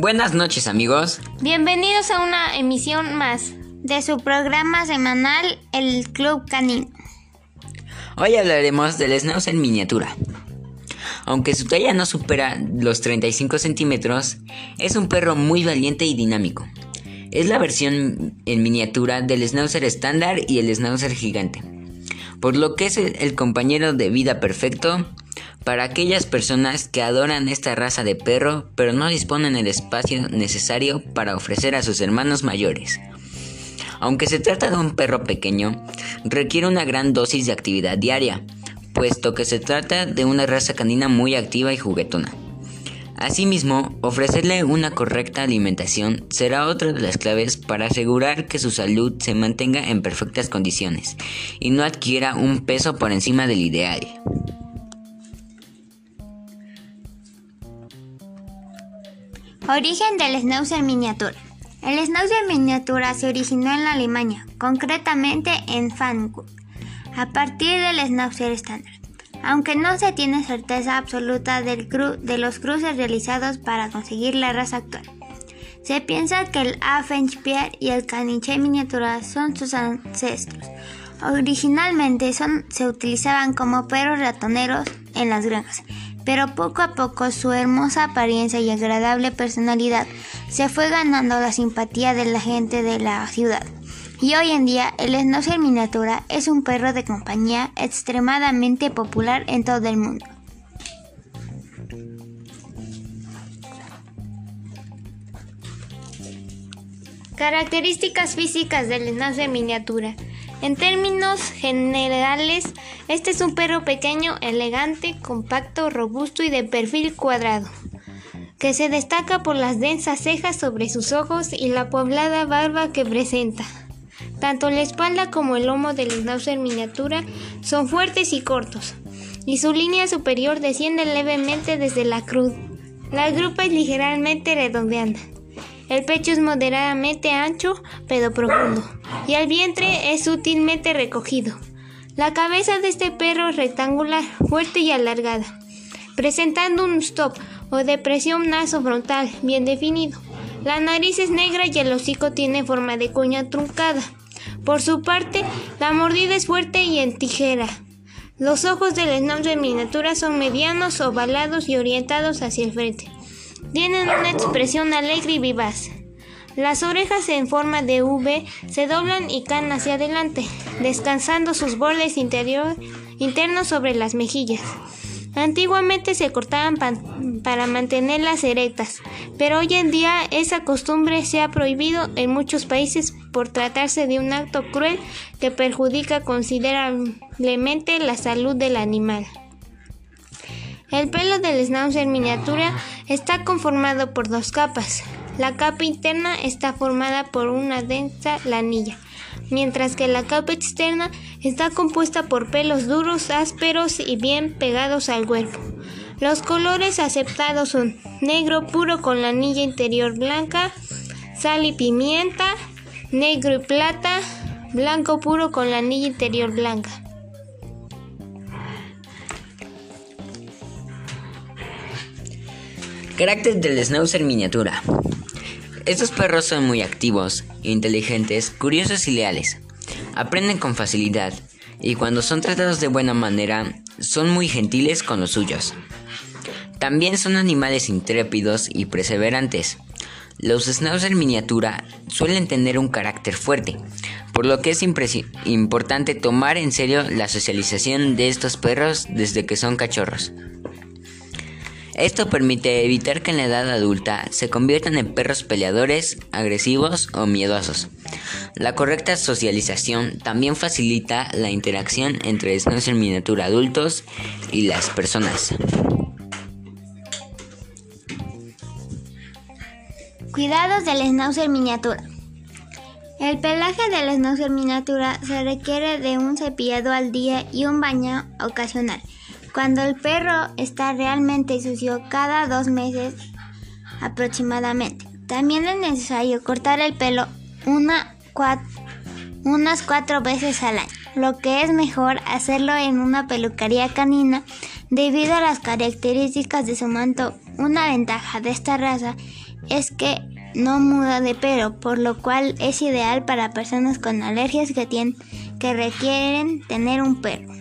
Buenas noches amigos. Bienvenidos a una emisión más de su programa semanal El Club Canino. Hoy hablaremos del Schnauzer en miniatura. Aunque su talla no supera los 35 centímetros, es un perro muy valiente y dinámico. Es la versión en miniatura del Schnauzer estándar y el Schnauzer gigante, por lo que es el compañero de vida perfecto para aquellas personas que adoran esta raza de perro pero no disponen el espacio necesario para ofrecer a sus hermanos mayores. Aunque se trata de un perro pequeño, requiere una gran dosis de actividad diaria, puesto que se trata de una raza canina muy activa y juguetona. Asimismo, ofrecerle una correcta alimentación será otra de las claves para asegurar que su salud se mantenga en perfectas condiciones y no adquiera un peso por encima del ideal. Origen del Schnauzer miniatura. El Schnauzer miniatura se originó en Alemania, concretamente en Frankfurt, a partir del Schnauzer estándar. Aunque no se tiene certeza absoluta del de los cruces realizados para conseguir la raza actual. Se piensa que el Affenspiel y el Caniche miniatura son sus ancestros. Originalmente son, se utilizaban como perros ratoneros en las granjas pero poco a poco su hermosa apariencia y agradable personalidad se fue ganando la simpatía de la gente de la ciudad. Y hoy en día el Schnauzer miniatura es un perro de compañía extremadamente popular en todo el mundo. Características físicas del Schnauzer miniatura. En términos generales, este es un perro pequeño, elegante, compacto, robusto y de perfil cuadrado, que se destaca por las densas cejas sobre sus ojos y la poblada barba que presenta. Tanto la espalda como el lomo del schnauzer miniatura son fuertes y cortos, y su línea superior desciende levemente desde la cruz. La grupa es ligeramente redondeada. El pecho es moderadamente ancho pero profundo y el vientre es sutilmente recogido. La cabeza de este perro es rectangular, fuerte y alargada, presentando un stop o depresión naso-frontal bien definido. La nariz es negra y el hocico tiene forma de cuña truncada. Por su parte, la mordida es fuerte y en tijera. Los ojos del schnauzer miniatura son medianos, ovalados y orientados hacia el frente. Tienen una expresión alegre y vivaz. Las orejas en forma de V se doblan y caen hacia adelante, descansando sus bordes internos sobre las mejillas. Antiguamente se cortaban para mantenerlas erectas, pero hoy en día esa costumbre se ha prohibido en muchos países por tratarse de un acto cruel que perjudica considerablemente la salud del animal. El pelo del schnauzer miniatura está conformado por dos capas. La capa interna está formada por una densa lanilla, mientras que la capa externa está compuesta por pelos duros, ásperos y bien pegados al cuerpo. Los colores aceptados son negro puro con la anilla interior blanca, sal y pimienta, negro y plata, blanco puro con la anilla interior blanca. Carácter del Schnauzer miniatura. Estos perros son muy activos, inteligentes, curiosos y leales. Aprenden con facilidad y cuando son tratados de buena manera son muy gentiles con los suyos. También son animales intrépidos y perseverantes. Los Schnauzer miniatura suelen tener un carácter fuerte, por lo que es importante tomar en serio la socialización de estos perros desde que son cachorros. Esto permite evitar que en la edad adulta se conviertan en perros peleadores, agresivos o miedosos. La correcta socialización también facilita la interacción entre schnauzer miniatura adultos y las personas. Cuidados del schnauzer miniatura. El pelaje del schnauzer miniatura se requiere de un cepillado al día y un baño ocasional. Cuando el perro está realmente sucio cada dos meses aproximadamente. También es necesario cortar el pelo unas cuatro veces al año, lo que es mejor hacerlo en una peluquería canina debido a las características de su manto. Una ventaja de esta raza es que no muda de pelo, por lo cual es ideal para personas con alergias que, tienen, que requieren tener un perro.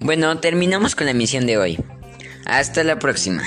Bueno, terminamos con la misión de hoy. Hasta la próxima.